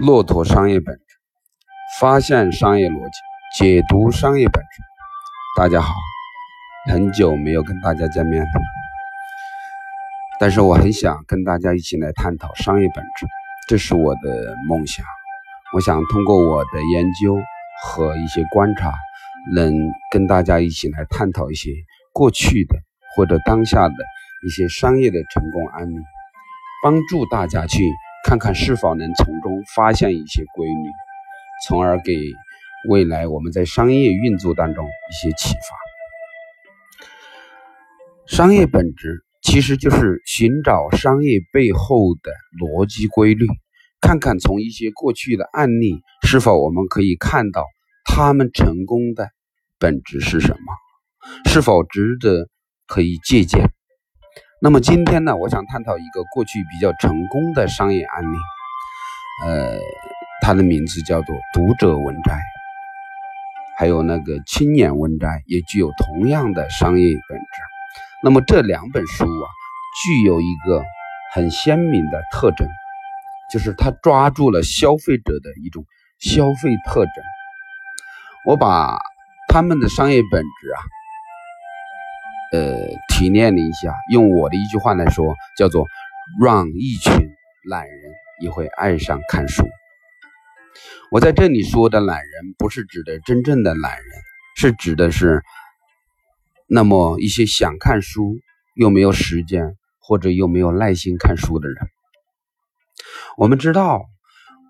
骆驼商业本质，发现商业逻辑，解读商业本质。大家好，很久没有跟大家见面了，但是我很想跟大家一起来探讨商业本质，这是我的梦想。我想通过我的研究和一些观察，能跟大家一起来探讨一些过去的或者当下的一些商业的成功案例，帮助大家去。看看是否能从发现一些规律，从而给未来我们在商业运作当中一些启发。商业本质其实就是寻找商业背后的逻辑规律，看看从一些过去的案例是否我们可以看到他们成功的本质是什么，是否值得可以借鉴。那么今天呢，我想探讨一个过去比较成功的商业案例，呃，它的名字叫做“读者文摘”，还有那个“青年文摘”，也具有同样的商业本质。那么这两本书啊，具有一个很鲜明的特征，就是它抓住了消费者的一种消费特征。我把他们的商业本质啊。呃，提炼了一下，用我的一句话来说，叫做“让一群懒人也会爱上看书”。我在这里说的懒人，不是指的真正的懒人，是指的是那么一些想看书又没有时间或者又没有耐心看书的人。我们知道，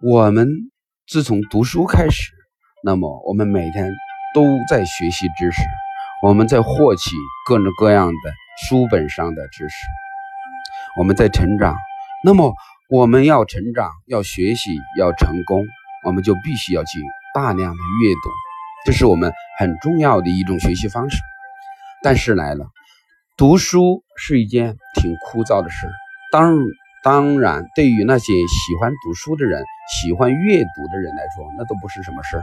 我们自从读书开始，那么我们每天都在学习知识。我们在获取各种各样的书本上的知识，我们在成长。那么，我们要成长、要学习、要成功，我们就必须要去大量的阅读，这是我们很重要的一种学习方式。但是来了，读书是一件挺枯燥的事。当当然，对于那些喜欢读书的人、喜欢阅读的人来说，那都不是什么事儿。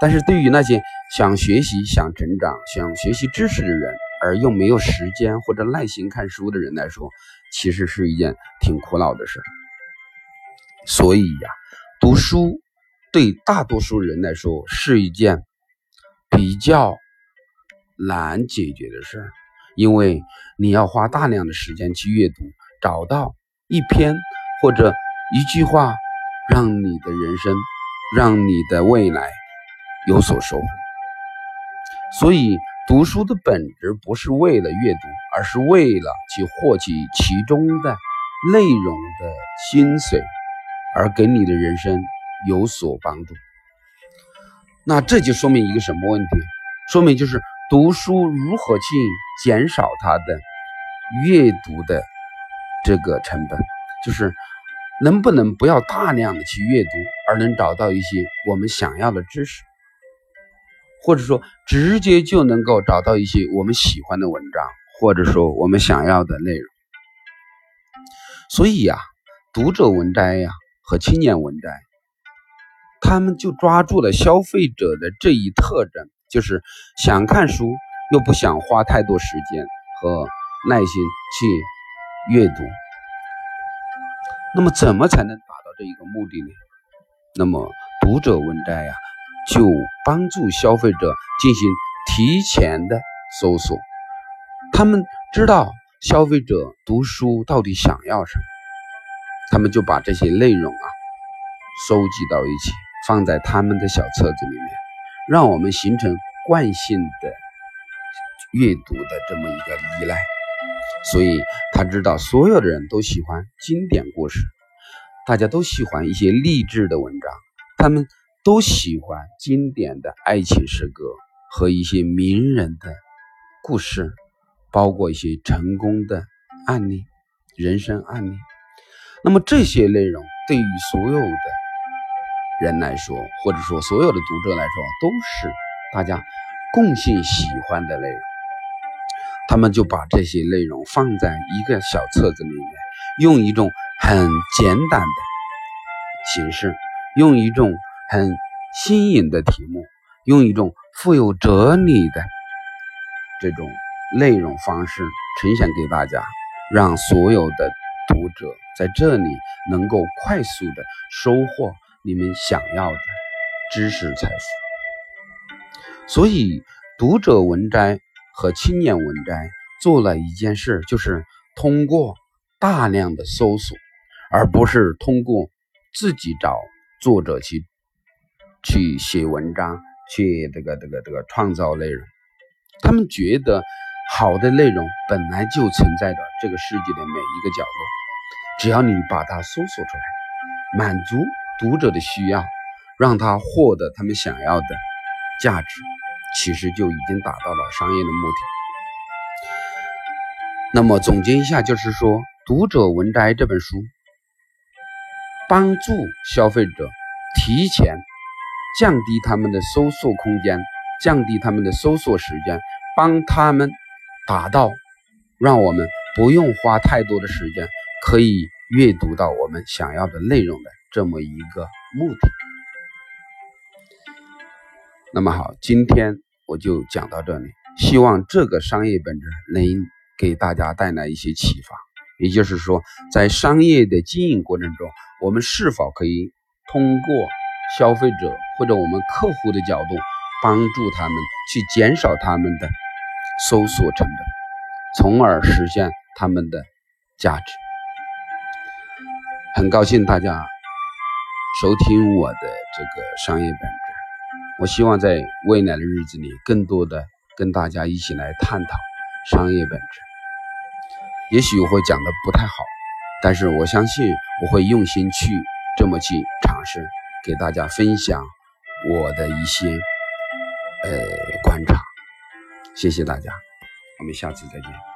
但是对于那些想学习、想成长、想学习知识的人，而又没有时间或者耐心看书的人来说，其实是一件挺苦恼的事。所以呀，读书对大多数人来说是一件比较难解决的事儿，因为你要花大量的时间去阅读，找到一篇或者一句话，让你的人生，让你的未来。有所收获，所以读书的本质不是为了阅读，而是为了去获取其中的内容的精髓，而给你的人生有所帮助。那这就说明一个什么问题？说明就是读书如何去减少它的阅读的这个成本，就是能不能不要大量的去阅读，而能找到一些我们想要的知识。或者说，直接就能够找到一些我们喜欢的文章，或者说我们想要的内容。所以呀，读者文摘呀和青年文摘，他们就抓住了消费者的这一特征，就是想看书又不想花太多时间和耐心去阅读。那么，怎么才能达到这一个目的呢？那么，读者文摘呀。就帮助消费者进行提前的搜索，他们知道消费者读书到底想要什么，他们就把这些内容啊收集到一起，放在他们的小册子里面，让我们形成惯性的阅读的这么一个依赖。所以他知道所有的人都喜欢经典故事，大家都喜欢一些励志的文章，他们。都喜欢经典的爱情诗歌和一些名人的故事，包括一些成功的案例、人生案例。那么这些内容对于所有的人来说，或者说所有的读者来说，都是大家共性喜欢的内容。他们就把这些内容放在一个小册子里面，用一种很简短的形式，用一种。很新颖的题目，用一种富有哲理的这种内容方式呈现给大家，让所有的读者在这里能够快速的收获你们想要的知识财富。所以，读者文摘和青年文摘做了一件事，就是通过大量的搜索，而不是通过自己找作者去去写文章，去这个这个这个创造内容。他们觉得好的内容本来就存在着这个世界的每一个角落，只要你把它搜索出来，满足读者的需要，让他获得他们想要的价值。其实就已经达到了商业的目的。那么总结一下，就是说，《读者文摘》这本书帮助消费者提前降低他们的搜索空间，降低他们的搜索时间，帮他们达到让我们不用花太多的时间，可以阅读到我们想要的内容的这么一个目的。那么好，今天我就讲到这里。希望这个商业本质能给大家带来一些启发。也就是说，在商业的经营过程中，我们是否可以通过消费者或者我们客户的角度，帮助他们去减少他们的搜索成本，从而实现他们的价值。很高兴大家收听我的这个商业本质。我希望在未来的日子里，更多的跟大家一起来探讨商业本质。也许我会讲的不太好，但是我相信我会用心去这么去尝试，给大家分享我的一些呃观察。谢谢大家，我们下次再见。